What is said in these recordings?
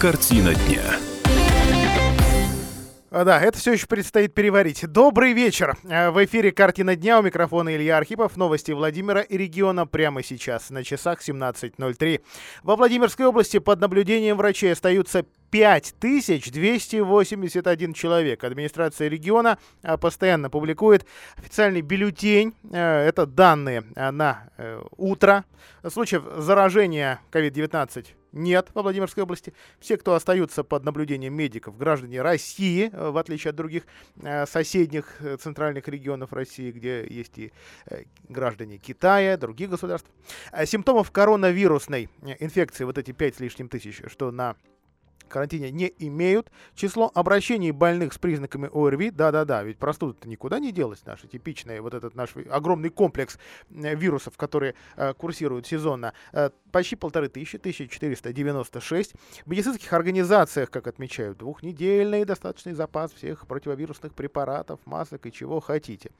Картина дня. А, Да, это все еще предстоит переварить. Добрый вечер. Э, В эфире «Картина дня» у микрофона Илья Архипов. Новости Владимира и региона прямо сейчас на часах 17.03. Во Владимирской области под наблюдением врачей остаются 5281 человек. Администрация региона а, постоянно публикует официальный бюллетень. Э, Это данные а, на э, утро. Случаев заражения COVID-19 нет во Владимирской области. Все, кто остаются под наблюдением медиков, граждане России, э, в отличие от других э, соседних э, центральных регионов России, где есть и граждане Китая, других государств. Симптомов коронавирусной инфекции, вот эти 5 с лишним тысяч, что на карантине не имеют. Число обращений больных с признаками ОРВИ, да-да-да, ведь простуда-то никуда не делась, наша типичная, вот этот наш огромный комплекс э, вирусов, которые э, курсируют сезонно, э, почти полторы тысячи, 1496. В медицинских организациях, как отмечают, двухнедельный достаточный запас всех противовирусных препаратов, масок и чего хотите.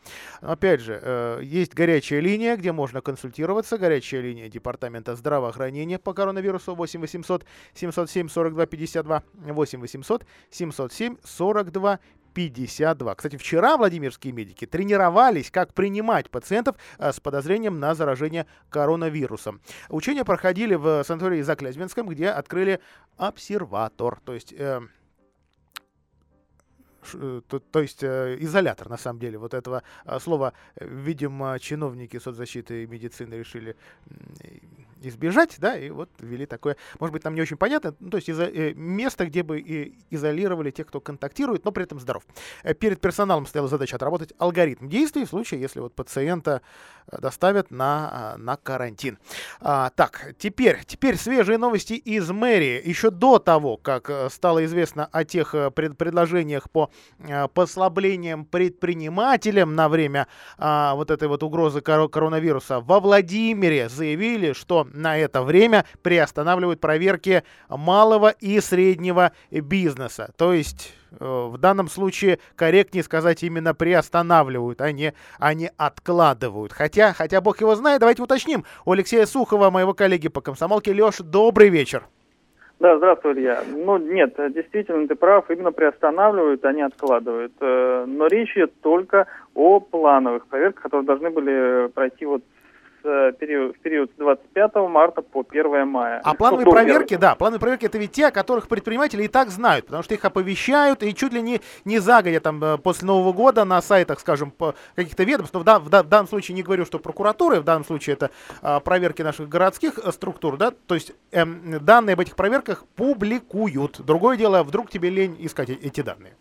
Опять же, есть горячая линия, где можно консультироваться, горячая линия Департамента здравоохранения по коронавирусу 8 800 707 42 52 8 800 707 42 52. Кстати, вчера владимирские медики тренировались, как принимать пациентов э, с подозрением на заражение коронавирусом. Учения проходили в санатории Заклязьминском, где открыли обсерватор, то есть... э, э, то, то есть э, изолятор, на самом деле, вот этого э, слова, видимо, чиновники соцзащиты и медицины решили избежать, да, и вот ввели такое, может быть, нам не очень понятно, ну, то есть изо- э, место, где бы и изолировали тех, кто контактирует, но при этом здоров. Э, Перед персоналом стояла задача отработать алгоритм действий в случае, если вот пациента э, доставят на, а, на карантин. А, так, теперь, теперь свежие новости из мэрии. Еще до того, как э, стало известно о тех э, пред- предложениях по э, послаблениям предпринимателям на время а, вот этой вот угрозы коро- коронавируса, во Владимире заявили, что на это время приостанавливают проверки малого и среднего бизнеса. То есть э, в данном случае корректнее сказать именно приостанавливают, а не, а не откладывают. Хотя, хотя бог его знает, давайте уточним. У Алексея Сухова, моего коллеги по комсомолке, Леш, добрый вечер. Да, здравствуй, Илья. Ну, нет, действительно, ты прав, именно приостанавливают, а не откладывают. Э, Но речь идет только о плановых проверках, которые должны были пройти вот э, период, в период с 25 марта по 1 мая. А плановые Ну, проверки, да, плановые проверки это ведь те, о которых предприниматели и так знают, потому что их оповещают и чуть ли не, не загодя там э, после Нового года на сайтах, скажем, каких-то ведомств, но в, да- в да- в данном случае не говорю, что прокуратуры, в данном случае это а, проверки наших городских э, структур, да, то есть эм, данные об этих проверках публикуют. Другое дело, вдруг тебе лень искать э- эти данные.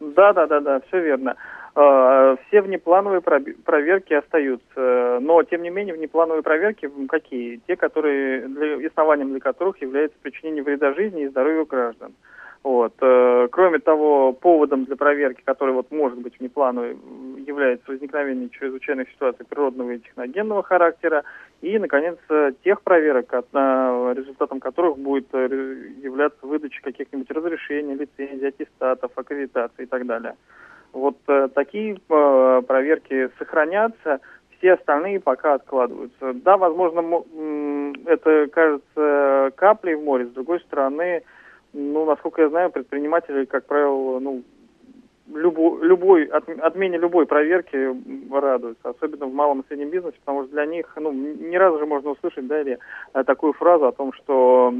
Да, да, да, да, все верно. Э, Все внеплановые проверки остаются, но тем не менее внеплановые проверки какие? Те, которые для, основанием для которых является причинение вреда жизни и здоровью граждан. Вот. э, Кроме того, поводом для проверки, который вот может быть внеплановой, м, является возникновение чрезвычайных ситуаций природного и техногенного характера, и, наконец, э, тех проверок, результатом которых будет являться выдача каких-нибудь разрешений, лицензий, аттестатов, аккредитаций и так далее. Вот э, такие э, проверки сохранятся, все остальные пока откладываются. Да, возможно, это кажется каплей в море, с другой стороны, ну, насколько я знаю, предприниматели, как правило, ну, любо- любой, от- отмене любой проверки радуются, особенно в малом и среднем бизнесе, потому что для них, ну, н- не раз же можно услышать, да, или э, такую фразу о том, что э,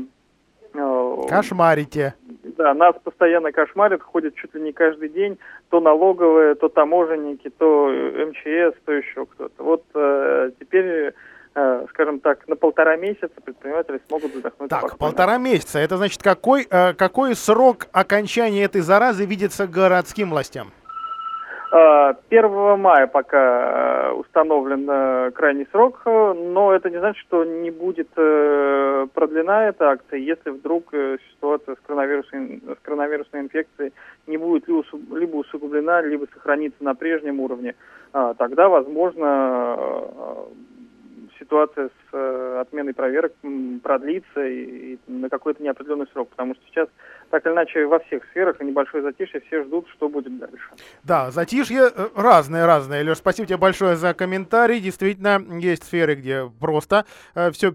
Кошмарите. да, нас постоянно кошмарят, ходят чуть ли не каждый день, то налоговые, то таможенники, то э, МЧС, то еще кто-то. Вот э, теперь, э, скажем так, на полтора месяца предприниматели смогут вздохнуть Так, спокойно. полтора месяца. Это значит, какой, э, какой срок окончания этой заразы видится городским властям? Э, 1 мая пока э, установлен э, крайний срок, э, но это не значит, что не будет продлена эта акция, если вдруг ситуация с коронавирусной, с коронавирусной инфекцией не будет либо усугублена, либо сохранится на прежнем уровне. А, Тогда, возможно, ситуация с э, отменой проверок продлится и, и на какой-то неопределенный срок, потому что сейчас так или иначе во всех сферах и небольшое затишье все ждут, что будет дальше. Да, затишье э, разное-разное. Леш, спасибо тебе большое за комментарий. Действительно, есть сферы, где просто все все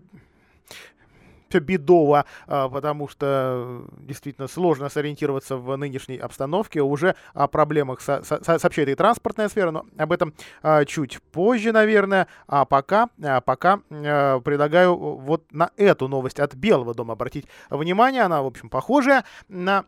бедово, а, потому что действительно сложно сориентироваться в нынешней обстановке. Уже о проблемах со со сообщает и транспортная сфера, но об этом а, чуть позже, наверное. А пока, а, пока предлагаю вот на эту новость от Белого дома обратить внимание. Она, в общем, похожая на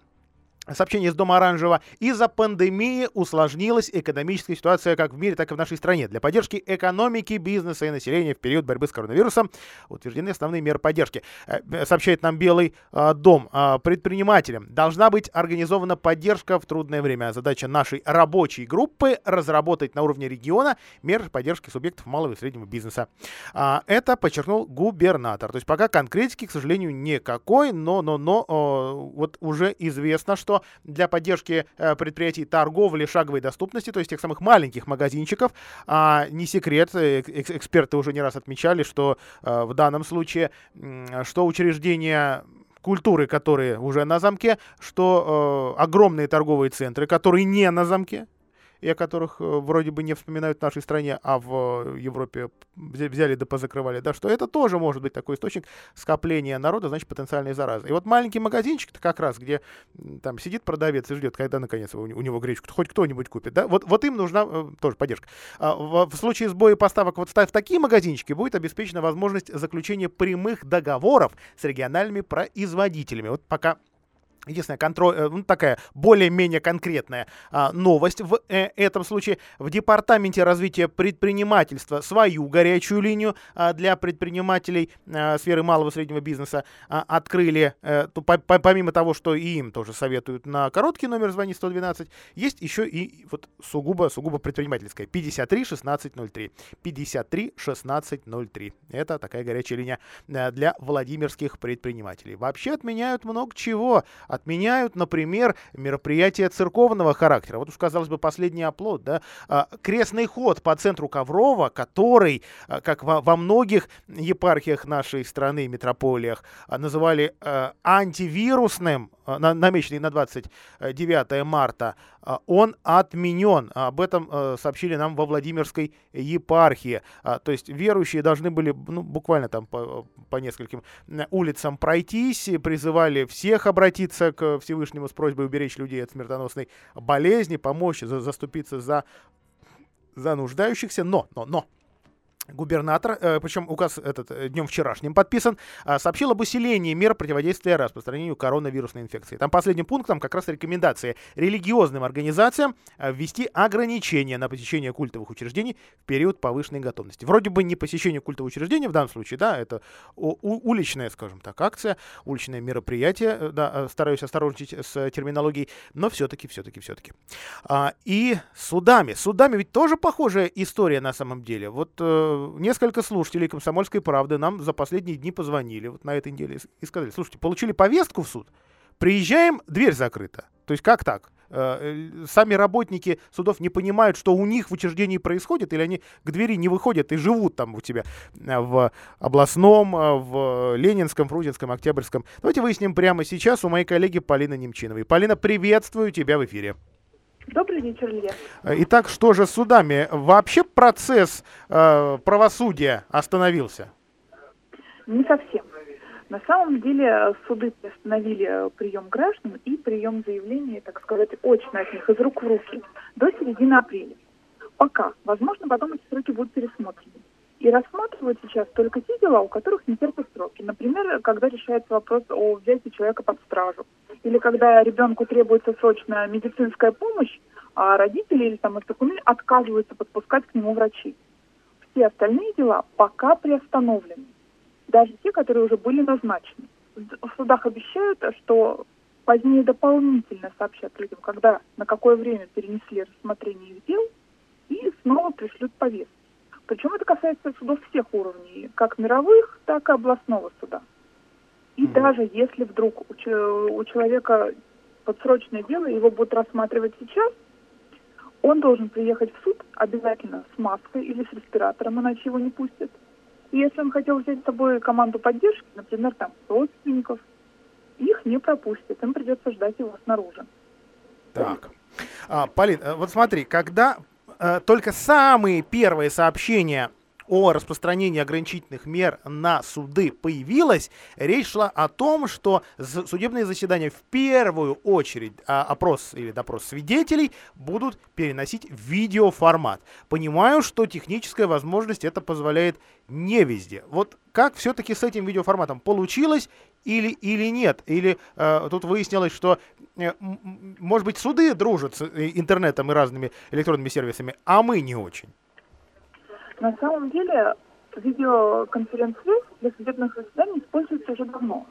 Сообщение из Дома Оранжевого. Из-за пандемии усложнилась экономическая ситуация как в мире, так и в нашей стране. Для поддержки экономики, бизнеса и населения в период борьбы с коронавирусом утверждены основные меры поддержки. Э, сообщает нам Белый э, дом. Э, предпринимателям должна быть организована поддержка в трудное время. Задача нашей рабочей группы разработать на уровне региона меры поддержки субъектов малого и среднего бизнеса. А, это подчеркнул губернатор. То есть пока конкретики, к сожалению, никакой, но, но, но вот уже известно, что что для поддержки э, предприятий торговли шаговой доступности, то есть тех самых маленьких магазинчиков, а, не секрет, э, эксперты уже не раз отмечали, что э, в данном случае, что учреждения культуры, которые уже на замке, что э, огромные торговые центры, которые не на замке, и о которых э, вроде бы не вспоминают в нашей стране, а в Европе взяли да позакрывали, да, что это тоже может быть такой источник скопления народа, значит, потенциальной заразы. И вот маленький магазинчик как раз, где там сидит продавец и ждет, когда наконец у, него гречку хоть кто-нибудь купит, да, вот, вот им нужна э, тоже поддержка. А в случае сбоя поставок вот в такие магазинчики будет обеспечена возможность заключения прямых договоров с региональными производителями. Вот пока Единственная контроль, э, ну, такая более-менее конкретная а, новость в э, этом случае. В Департаменте развития предпринимательства свою горячую линию а, для предпринимателей а, сферы малого и среднего бизнеса а, открыли. А, то, по, по, помимо того, что и им тоже советуют на короткий номер звони 112, есть еще и вот сугубо, сугубо предпринимательская. 53 1603. 53 1603. Это такая горячая линия для владимирских предпринимателей. Вообще отменяют много чего отменяют, например, мероприятия церковного характера. Вот уж, казалось бы, последний оплот, да, а, крестный ход по центру Коврова, который, а, как во, многих епархиях нашей страны, метрополиях, а, называли антивирусным, намеченный на 29 марта, он отменен. Об этом сообщили нам во Владимирской епархии. То есть верующие должны были ну, буквально там по, по нескольким улицам пройтись, призывали всех обратиться обратиться к Всевышнему с просьбой уберечь людей от смертоносной болезни, помочь, за, заступиться за, за нуждающихся. Но, но, но, губернатор, э, причем указ этот э, днем вчерашним подписан, э, сообщил об усилении мер противодействия распространению коронавирусной инфекции. Там последним пунктом как раз рекомендация религиозным организациям э, ввести ограничения на посещение культовых учреждений в период повышенной готовности. Вроде бы не посещение культового учреждения в данном случае, да, это уличная, скажем так, акция, уличное мероприятие, да, стараюсь осторожничать с терминологией, но все-таки, все-таки, все-таки. А, и судами. Судами ведь тоже похожая история на самом деле. Вот несколько слушателей «Комсомольской правды» нам за последние дни позвонили вот на этой неделе и сказали, слушайте, получили повестку в суд, приезжаем, дверь закрыта. То есть как так? Э, э, сами работники судов не понимают, что у них в учреждении происходит, или они к двери не выходят и живут там у тебя э, в областном, в Ленинском, Фрунзенском, Октябрьском. Давайте выясним прямо сейчас у моей коллеги Полины Немчиновой. Полина, приветствую тебя в эфире. Добрый вечер, Илья. Итак, что же с судами? Вообще процесс э, правосудия остановился? Не совсем. На самом деле э, суды приостановили э, прием граждан и прием заявлений, так сказать, очно от них, из рук в руки, до середины апреля. Пока. Возможно, потом эти сроки будут пересмотрены. И рассматривают сейчас только те дела, у которых не терпят сроки. Например, когда решается вопрос о взятии человека под стражу. Или когда ребенку требуется срочная медицинская помощь, а родители или там опекуны отказываются подпускать к нему врачей. Все остальные дела пока приостановлены. Даже те, которые уже были назначены. В судах обещают, что позднее дополнительно сообщат людям, когда, на какое время перенесли рассмотрение их дел, и снова пришлют повестки. Причем это касается судов всех уровней, как мировых, так и областного суда. И mm-hmm. даже если вдруг у, у человека подсрочное дело, его будут рассматривать сейчас, он должен приехать в суд обязательно с маской или с респиратором, иначе его не пустят. И если он хотел взять с собой команду поддержки, например, там родственников, их не пропустят, им придется ждать его снаружи. Так. А, Полин, э, вот смотри, когда э, только самые первые сообщения о распространении ограничительных мер на суды появилась, речь шла о том, что судебные заседания в первую очередь а, опрос или допрос свидетелей будут переносить в видеоформат. Понимаю, что техническая возможность это позволяет не везде. Вот как все-таки с этим видеоформатом получилось или, или нет? Или э, тут выяснилось, что, э, может быть, суды дружат с э, интернетом и разными электронными сервисами, а мы не очень? На самом деле видеоконференц-связь для судебных заседаний используется уже давно.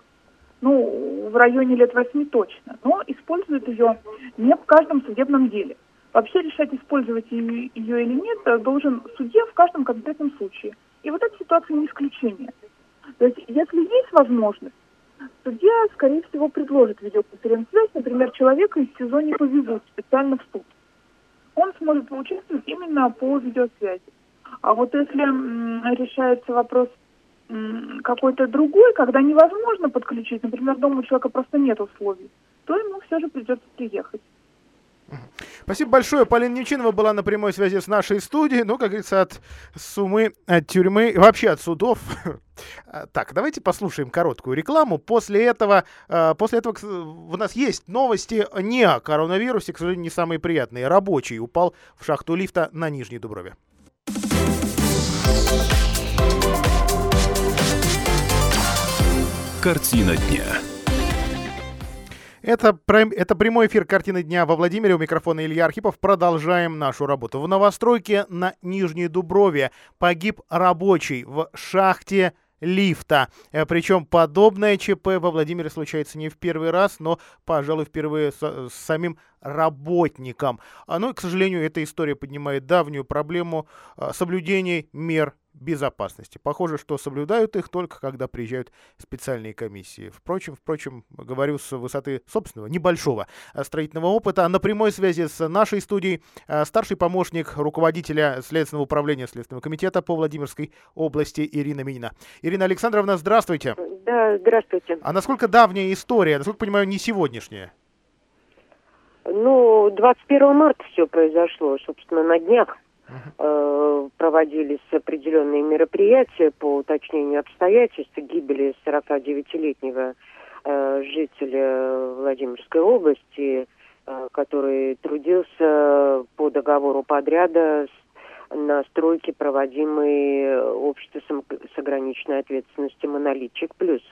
Ну, в районе лет восьми точно. Но используют ее не в каждом судебном деле. Вообще решать, использовать ее, ее или нет, должен судья в каждом конкретном случае. И вот эта ситуация не исключение. То есть, если есть возможность, судья, скорее всего, предложит видеоконференц-связь, например, человека из СИЗО не повезут специально в суд. Он сможет поучаствовать именно по видеосвязи. А вот если решается вопрос какой-то другой, когда невозможно подключить, например, дома у человека просто нет условий, то ему все же придется приехать. Спасибо большое. Полина Немчинова была на прямой связи с нашей студией. Ну, как говорится, от сумы, от тюрьмы, вообще от судов. Так, давайте послушаем короткую рекламу. После этого, э, после этого у нас есть новости не о коронавирусе, к сожалению, не самые приятные. Рабочий упал в шахту лифта на Нижней Дуброве. Картина дня. Это, это прямой эфир «Картины дня» во Владимире. У микрофона Илья Архипов. Продолжаем нашу работу. В новостройке на Нижней Дуброве погиб рабочий в шахте лифта. Э, Причем подобное ЧП во Владимире случается не в первый раз, но, пожалуй, впервые с, с самим работником. А, ну и, к сожалению, эта история поднимает давнюю проблему а, соблюдения мер безопасности. Похоже, что соблюдают их только когда приезжают специальные комиссии. Впрочем, впрочем, говорю с высоты собственного небольшого э, строительного опыта. На прямой связи с нашей студией э, старший помощник руководителя Следственного управления Следственного комитета по Владимирской области Ирина Минина. Ирина Александровна, здравствуйте. Да, здравствуйте. А насколько давняя история? Насколько понимаю, не сегодняшняя? Ну, 21 марта все произошло, собственно, на днях. Э, проводились определенные мероприятия по уточнению обстоятельств гибели 49-летнего э, жителя Владимирской области, э, который трудился по договору подряда на стройке, проводимой обществом с ограниченной ответственностью «Монолитчик плюс».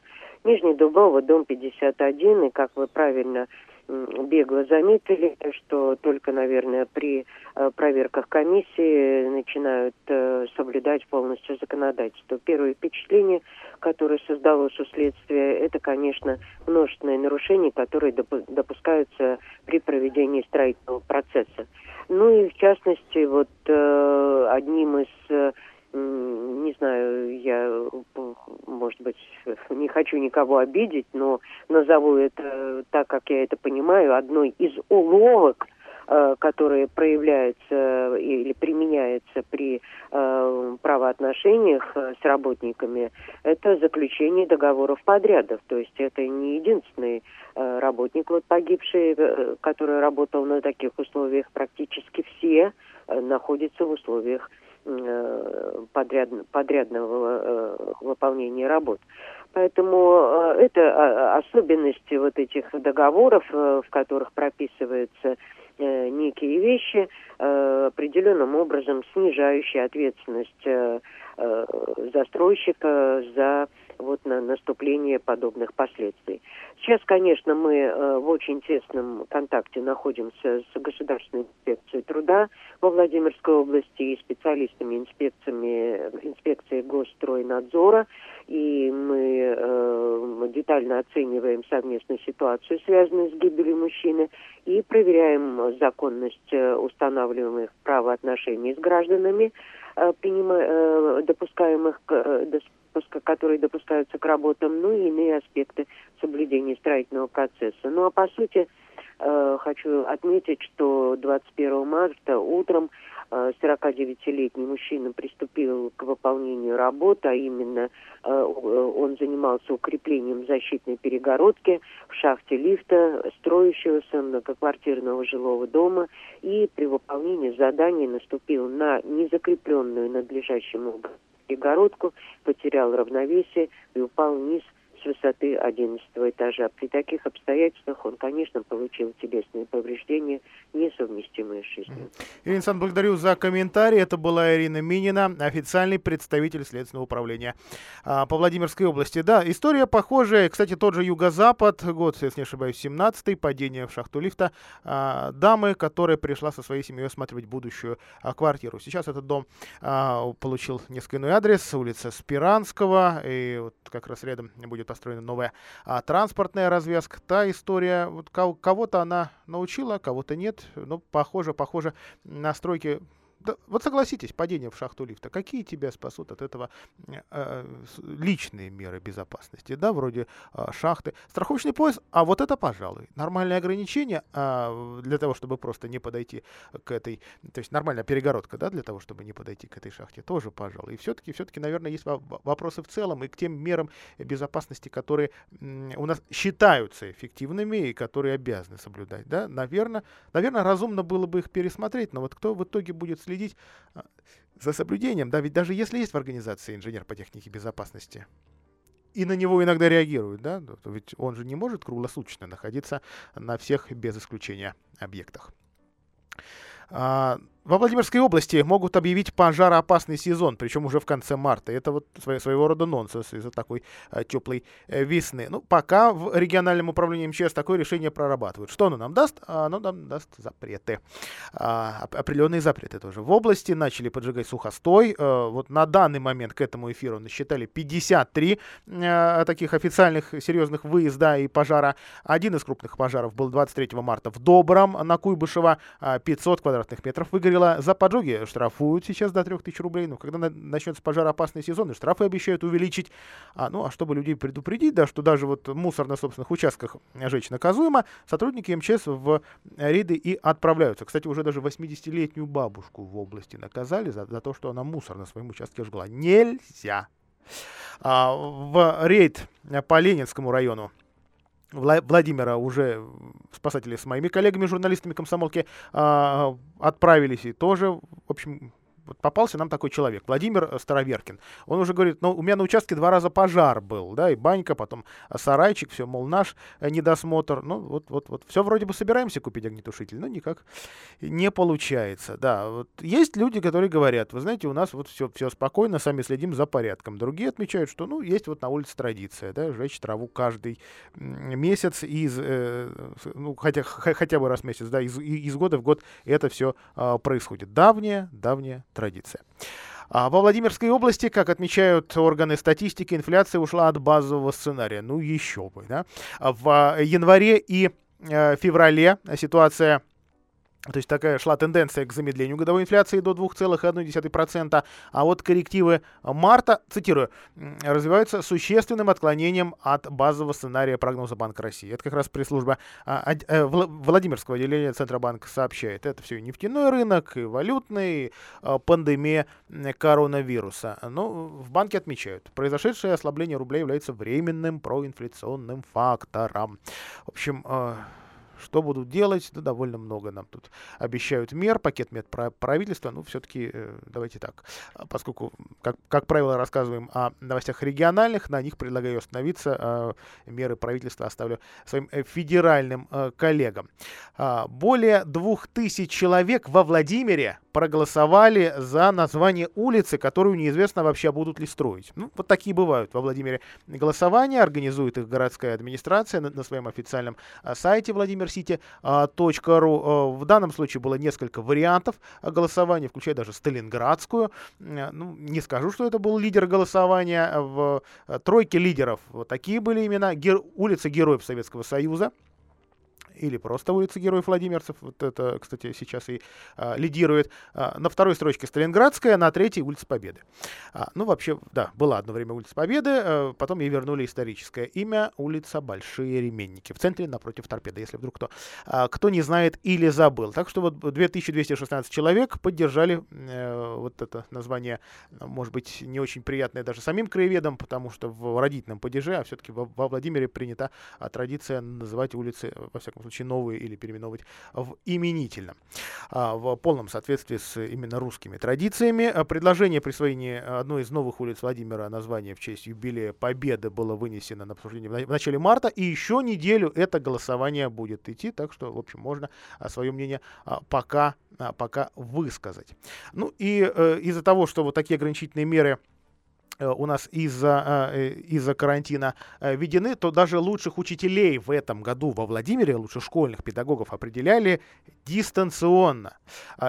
Нижний Дубово, дом 51, и, как вы правильно бегло заметили, что только, наверное, при э, проверках комиссии начинают э, соблюдать полностью законодательство. Первое впечатление, которое создалось у следствия, это, конечно, множественные нарушения, которые допускаются при проведении строительного процесса. Ну и, в частности, вот э, одним из не знаю, я, может быть, не хочу никого обидеть, но назову это так, как я это понимаю, одной из уловок, э, которые проявляются или применяются при э, правоотношениях э, с работниками, это заключение договоров подрядов. То есть это не единственный э, работник, вот погибший, э, который работал на таких условиях, практически все э, находятся в условиях Э, подряд, подрядного э, выполнения работ. Поэтому э, это особенности вот этих договоров, в которых прописываются некие вещи, определенным образом снижающие ответственность застройщика за вот на наступление подобных последствий. Сейчас, конечно, мы э, в очень тесном контакте находимся с Государственной инспекцией труда во Владимирской области и специалистами инспекциями, инспекции Госстройнадзора, и мы э, детально оцениваем совместную ситуацию, связанную с гибелью мужчины, и проверяем законность э, устанавливаемых правоотношений с гражданами, э, принима, э, допускаемых к, допуска, которые допускаются к работам, ну и иные аспекты соблюдения строительного процесса. Ну а по сути, э, хочу отметить, что 21 марта утром э, 49-летний мужчина приступил к выполнению работы, а именно э, он занимался укреплением защитной перегородки в шахте лифта строящегося многоквартирного жилого дома и при выполнении задания наступил на незакрепленную надлежащим образом перегородку, потерял равновесие и упал вниз с высоты 11 этажа. При таких обстоятельствах он, конечно, получил телесные повреждения, несовместимые с жизнью. Ирина Александровна, благодарю за комментарий. Это была Ирина Минина, официальный представитель Следственного управления а, по Владимирской области. Да, история похожая. Кстати, тот же Юго-Запад, год, если не ошибаюсь, 17-й, падение в шахту лифта а, дамы, которая пришла со своей семьей осматривать будущую а, квартиру. Сейчас этот дом получил несколько иной адрес, улица Спиранского, и вот как раз рядом будет построена новая а, транспортная развязка. Та история, вот кого-то она научила, кого-то нет. Ну, похоже, похоже, настройки да, вот согласитесь, падение в шахту лифта, какие тебя спасут от этого э, личные меры безопасности, да, вроде э, шахты, страховочный пояс, а вот это, пожалуй, нормальное ограничение э, для того, чтобы просто не подойти к этой, то есть нормальная перегородка, да, для того, чтобы не подойти к этой шахте, тоже, пожалуй. И все-таки, все-таки, наверное, есть вопросы в целом и к тем мерам безопасности, которые э, у нас считаются эффективными и которые обязаны соблюдать, да, наверное, наверное, разумно было бы их пересмотреть, но вот кто в итоге будет следить а, за соблюдением, да, ведь даже если есть в организации инженер по технике безопасности, и на него иногда реагируют, да, ведь он же не может круглосуточно находиться на всех без исключения объектах. А, во Владимирской области могут объявить пожароопасный сезон, причем уже в конце марта. Это вот своего рода нонсенс из-за такой э, теплой э, весны. Ну, пока в региональном управлении МЧС такое решение прорабатывают. Что оно нам даст? Оно нам даст запреты. А, определенные запреты тоже. В области начали поджигать сухостой. Э, вот на данный момент к этому эфиру насчитали 53 э, таких официальных серьезных выезда и пожара. Один из крупных пожаров был 23 марта в Добром на Куйбышево. 500 квадратных метров выгорело правило, за поджоги штрафуют сейчас до 3000 рублей. Но когда на, начнется пожароопасный сезон, и штрафы обещают увеличить. А, ну, а чтобы людей предупредить, да, что даже вот мусор на собственных участках жечь наказуемо, сотрудники МЧС в рейды и отправляются. Кстати, уже даже 80-летнюю бабушку в области наказали за, за то, что она мусор на своем участке жгла. Нельзя. А, в рейд по Ленинскому району Владимира уже спасатели с моими коллегами, журналистами комсомолки, э, отправились и тоже, в общем, вот попался нам такой человек, Владимир Староверкин. Он уже говорит, ну, у меня на участке два раза пожар был, да, и банька, потом сарайчик, все, мол, наш э, недосмотр. Ну, вот, вот, вот, все вроде бы собираемся купить огнетушитель, но никак не получается, да. Вот есть люди, которые говорят, вы знаете, у нас вот все, все спокойно, сами следим за порядком. Другие отмечают, что, ну, есть вот на улице традиция, да, жечь траву каждый месяц из, э, ну, хотя, хотя бы раз в месяц, да, из, из года в год это все э, происходит. Давняя, давняя традиция. А во Владимирской области, как отмечают органы статистики, инфляция ушла от базового сценария. Ну, еще бы, да. В январе и э, феврале ситуация то есть такая шла тенденция к замедлению годовой инфляции до 2,1%, а вот коррективы марта, цитирую, развиваются существенным отклонением от базового сценария прогноза Банка России. Это как раз пресс-служба а, э, Владимирского отделения Центробанка сообщает. Это все и нефтяной рынок, и валютный, и а, пандемия коронавируса. Но в банке отмечают, произошедшее ослабление рубля является временным проинфляционным фактором. В общем, а, что будут делать? Да, довольно много нам тут обещают мер, пакет мер правительства. Ну, все-таки э, давайте так. А, поскольку, как, как правило, рассказываем о новостях региональных, на них предлагаю остановиться. Э, меры правительства оставлю своим э, федеральным э, коллегам. Э, более двух тысяч человек во Владимире проголосовали за название улицы, которую неизвестно вообще будут ли строить. Ну, вот такие бывают во Владимире голосования. Организует их городская администрация на, на своем официальном а, сайте vladimircity.ru. А, в данном случае было несколько вариантов голосования, включая даже Сталинградскую. Ну, не скажу, что это был лидер голосования. В тройке лидеров вот такие были имена. Гер... Улица Героев Советского Союза или просто улица Героев Владимирцев. Вот это, кстати, сейчас и а, лидирует. А, на второй строчке Сталинградская, на третьей улица Победы. А, ну, вообще, да, была одно время улица Победы, а, потом ей вернули историческое имя улица Большие Ременники. В центре напротив торпеды, если вдруг кто, а, кто не знает или забыл. Так что вот 2216 человек поддержали э, вот это название, может быть, не очень приятное даже самим краеведам, потому что в родительном падеже, а все-таки во, во Владимире принята а, традиция называть улицы, во всяком случае, случае новые или переименовывать в именительном. А, в полном соответствии с именно русскими традициями. А, предложение присвоения одной из новых улиц Владимира названия в честь юбилея Победы было вынесено на обсуждение в начале марта, и еще неделю это голосование будет идти, так что, в общем, можно свое мнение пока, пока высказать. Ну и э, из-за того, что вот такие ограничительные меры у нас из-за э, из карантина э, введены, то даже лучших учителей в этом году во Владимире, лучших школьных педагогов определяли дистанционно.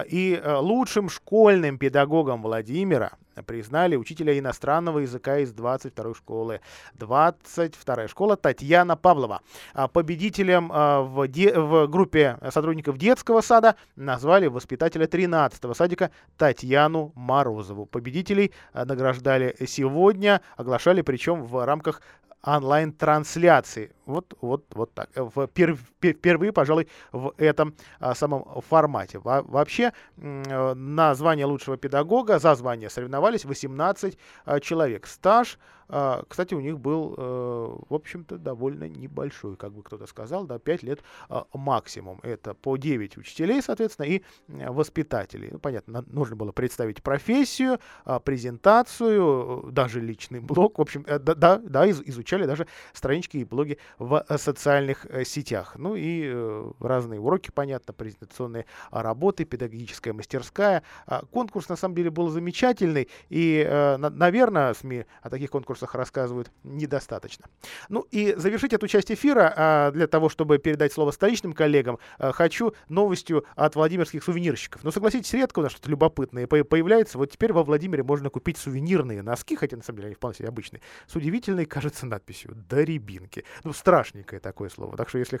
И лучшим школьным педагогом Владимира признали учителя иностранного языка из 22 школы. 22 школа Татьяна Павлова. А победителем а, в, де, в группе сотрудников детского сада назвали воспитателя 13 садика Татьяну Морозову. Победителей а, награждали сегодня, оглашали причем в рамках онлайн-трансляции. Вот, вот, вот так. Пер, впервые, пожалуй, в этом а, самом формате. Во, вообще, э, на звание лучшего педагога за звание соревновались 18 а, человек. Стаж а, кстати, у них был, э, в общем-то, довольно небольшой, как бы кто-то сказал, да, 5 лет а, максимум. Это по 9 учителей, соответственно, и воспитателей. Ну, понятно, нужно было представить профессию, а, презентацию, даже личный блог. В общем, э, да, да, изучали даже странички и блоги в э, социальных сетях. Ну и разные уроки, понятно, презентационные работы, педагогическая мастерская. Конкурс, на самом деле, был замечательный. И, наверное, СМИ о таких конкурсах ресурсах рассказывают недостаточно. Ну и завершить эту часть эфира, а, для того, чтобы передать слово столичным коллегам, а, хочу новостью от владимирских сувенирщиков. Ну, согласитесь, редко у нас что-то любопытное появляется. Вот теперь во Владимире можно купить сувенирные носки, хотя на самом деле они вполне себе обычные, с удивительной, кажется, надписью «До рябинки». Ну, страшненькое такое слово. Так что если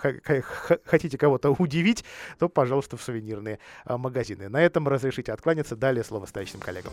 хотите кого-то удивить, то, пожалуйста, в сувенирные а, магазины. На этом разрешите откланяться. Далее слово столичным коллегам.